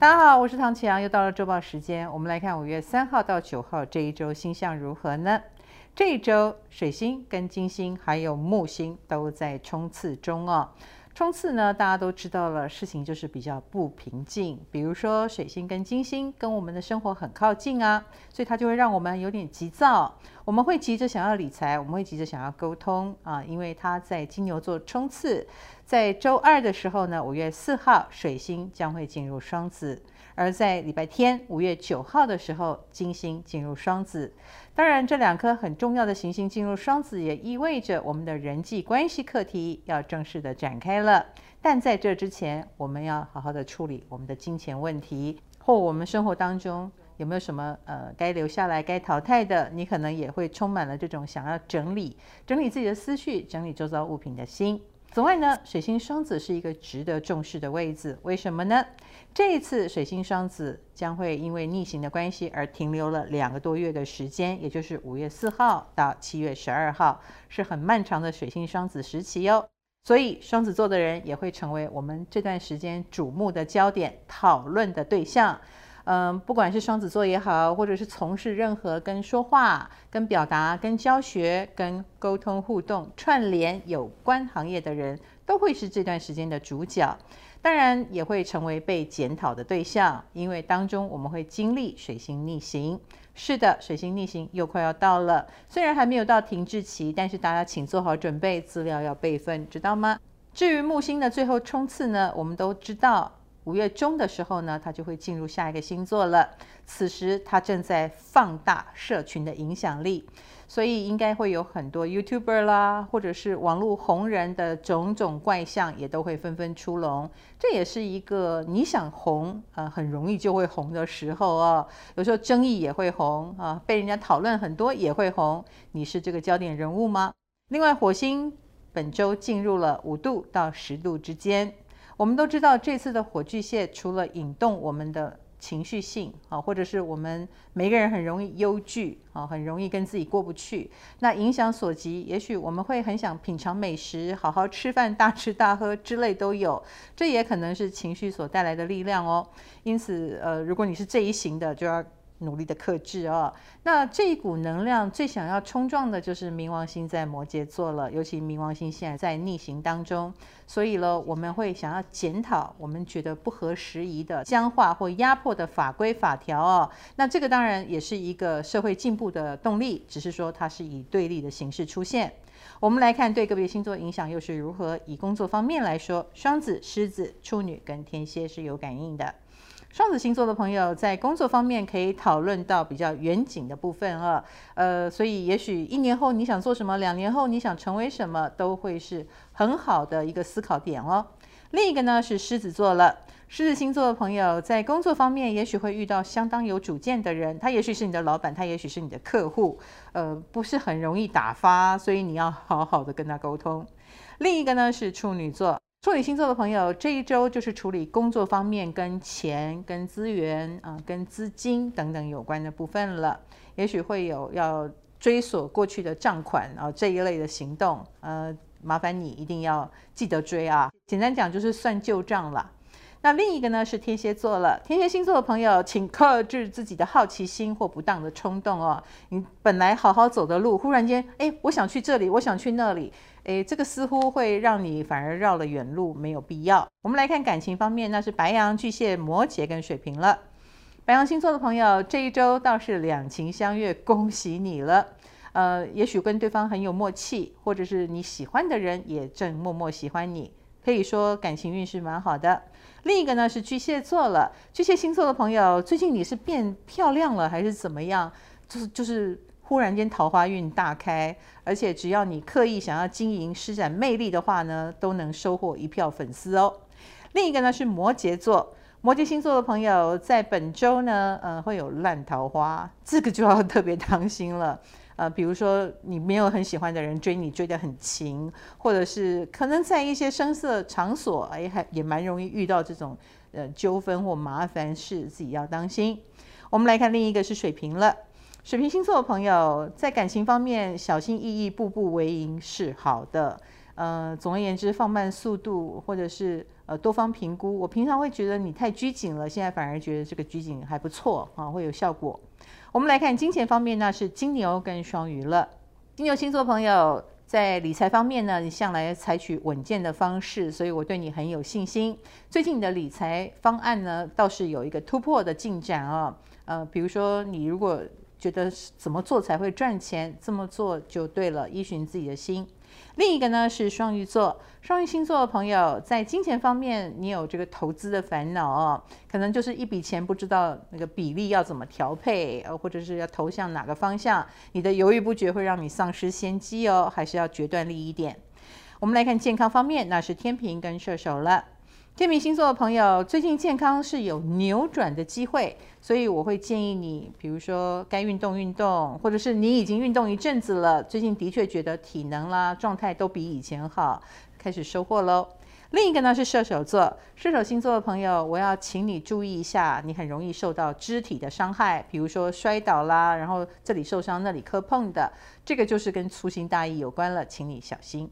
大家好，我是唐启阳，又到了周报时间。我们来看五月三号到九号这一周星象如何呢？这一周水星跟金星还有木星都在冲刺中哦。冲刺呢，大家都知道了，事情就是比较不平静。比如说水星跟金星跟我们的生活很靠近啊，所以它就会让我们有点急躁。我们会急着想要理财，我们会急着想要沟通啊，因为它在金牛座冲刺。在周二的时候呢，五月四号，水星将会进入双子。而在礼拜天五月九号的时候，金星进入双子。当然，这两颗很重要的行星进入双子，也意味着我们的人际关系课题要正式的展开了。但在这之前，我们要好好的处理我们的金钱问题，或我们生活当中有没有什么呃该留下来、该淘汰的？你可能也会充满了这种想要整理、整理自己的思绪、整理周遭物品的心。此外呢，水星双子是一个值得重视的位置。为什么呢？这一次水星双子将会因为逆行的关系而停留了两个多月的时间，也就是五月四号到七月十二号，是很漫长的水星双子时期哟。所以双子座的人也会成为我们这段时间瞩目的焦点、讨论的对象。嗯，不管是双子座也好，或者是从事任何跟说话、跟表达、跟教学、跟沟通互动、串联有关行业的人，都会是这段时间的主角。当然，也会成为被检讨的对象，因为当中我们会经历水星逆行。是的，水星逆行又快要到了，虽然还没有到停滞期，但是大家请做好准备，资料要备份，知道吗？至于木星的最后冲刺呢，我们都知道。五月中的时候呢，它就会进入下一个星座了。此时它正在放大社群的影响力，所以应该会有很多 YouTuber 啦，或者是网络红人的种种怪象也都会纷纷出笼。这也是一个你想红，呃，很容易就会红的时候哦。有时候争议也会红啊，被人家讨论很多也会红。你是这个焦点人物吗？另外，火星本周进入了五度到十度之间。我们都知道，这次的火炬蟹除了引动我们的情绪性啊，或者是我们每个人很容易忧惧啊，很容易跟自己过不去。那影响所及，也许我们会很想品尝美食，好好吃饭，大吃大喝之类都有。这也可能是情绪所带来的力量哦。因此，呃，如果你是这一型的，就要。努力的克制哦，那这一股能量最想要冲撞的就是冥王星在摩羯座了，尤其冥王星现在在逆行当中，所以呢，我们会想要检讨我们觉得不合时宜的僵化或压迫的法规法条哦。那这个当然也是一个社会进步的动力，只是说它是以对立的形式出现。我们来看对个别星座影响又是如何。以工作方面来说，双子、狮子、处女跟天蝎是有感应的。双子星座的朋友在工作方面可以讨论到比较远景的部分啊，呃，所以也许一年后你想做什么，两年后你想成为什么，都会是很好的一个思考点哦。另一个呢是狮子座了，狮子星座的朋友在工作方面也许会遇到相当有主见的人，他也许是你的老板，他也许是你的客户，呃，不是很容易打发，所以你要好好的跟他沟通。另一个呢是处女座。处女星座的朋友，这一周就是处理工作方面跟钱、跟资源啊、跟资金等等有关的部分了。也许会有要追索过去的账款啊这一类的行动，呃，麻烦你一定要记得追啊。简单讲就是算旧账了。那另一个呢是天蝎座了，天蝎星座的朋友，请克制自己的好奇心或不当的冲动哦。你本来好好走的路，忽然间，哎，我想去这里，我想去那里，哎，这个似乎会让你反而绕了远路，没有必要。我们来看感情方面，那是白羊、巨蟹、摩羯跟水瓶了。白羊星座的朋友，这一周倒是两情相悦，恭喜你了。呃，也许跟对方很有默契，或者是你喜欢的人也正默默喜欢你。可以说感情运势蛮好的。另一个呢是巨蟹座了，巨蟹星座的朋友，最近你是变漂亮了还是怎么样？就是就是忽然间桃花运大开，而且只要你刻意想要经营、施展魅力的话呢，都能收获一票粉丝哦。另一个呢是摩羯座，摩羯星座的朋友在本周呢，呃，会有烂桃花，这个就要特别当心了。呃，比如说你没有很喜欢的人追你，追得很勤，或者是可能在一些声色场所，哎，还也蛮容易遇到这种呃纠纷或麻烦事，自己要当心。我们来看另一个是水瓶了，水瓶星座的朋友在感情方面小心翼翼，步步为营是好的。呃，总而言之，放慢速度，或者是呃多方评估。我平常会觉得你太拘谨了，现在反而觉得这个拘谨还不错啊，会有效果。我们来看金钱方面呢，是金牛跟双鱼了。金牛星座朋友在理财方面呢，你向来采取稳健的方式，所以我对你很有信心。最近你的理财方案呢，倒是有一个突破的进展啊。呃，比如说你如果觉得怎么做才会赚钱，这么做就对了，依循自己的心。另一个呢是双鱼座，双鱼星座的朋友在金钱方面，你有这个投资的烦恼哦，可能就是一笔钱不知道那个比例要怎么调配，呃，或者是要投向哪个方向，你的犹豫不决会让你丧失先机哦，还是要决断力一点。我们来看健康方面，那是天平跟射手了。天秤星座的朋友，最近健康是有扭转的机会，所以我会建议你，比如说该运动运动，或者是你已经运动一阵子了，最近的确觉得体能啦、状态都比以前好，开始收获喽。另一个呢是射手座，射手星座的朋友，我要请你注意一下，你很容易受到肢体的伤害，比如说摔倒啦，然后这里受伤那里磕碰的，这个就是跟粗心大意有关了，请你小心。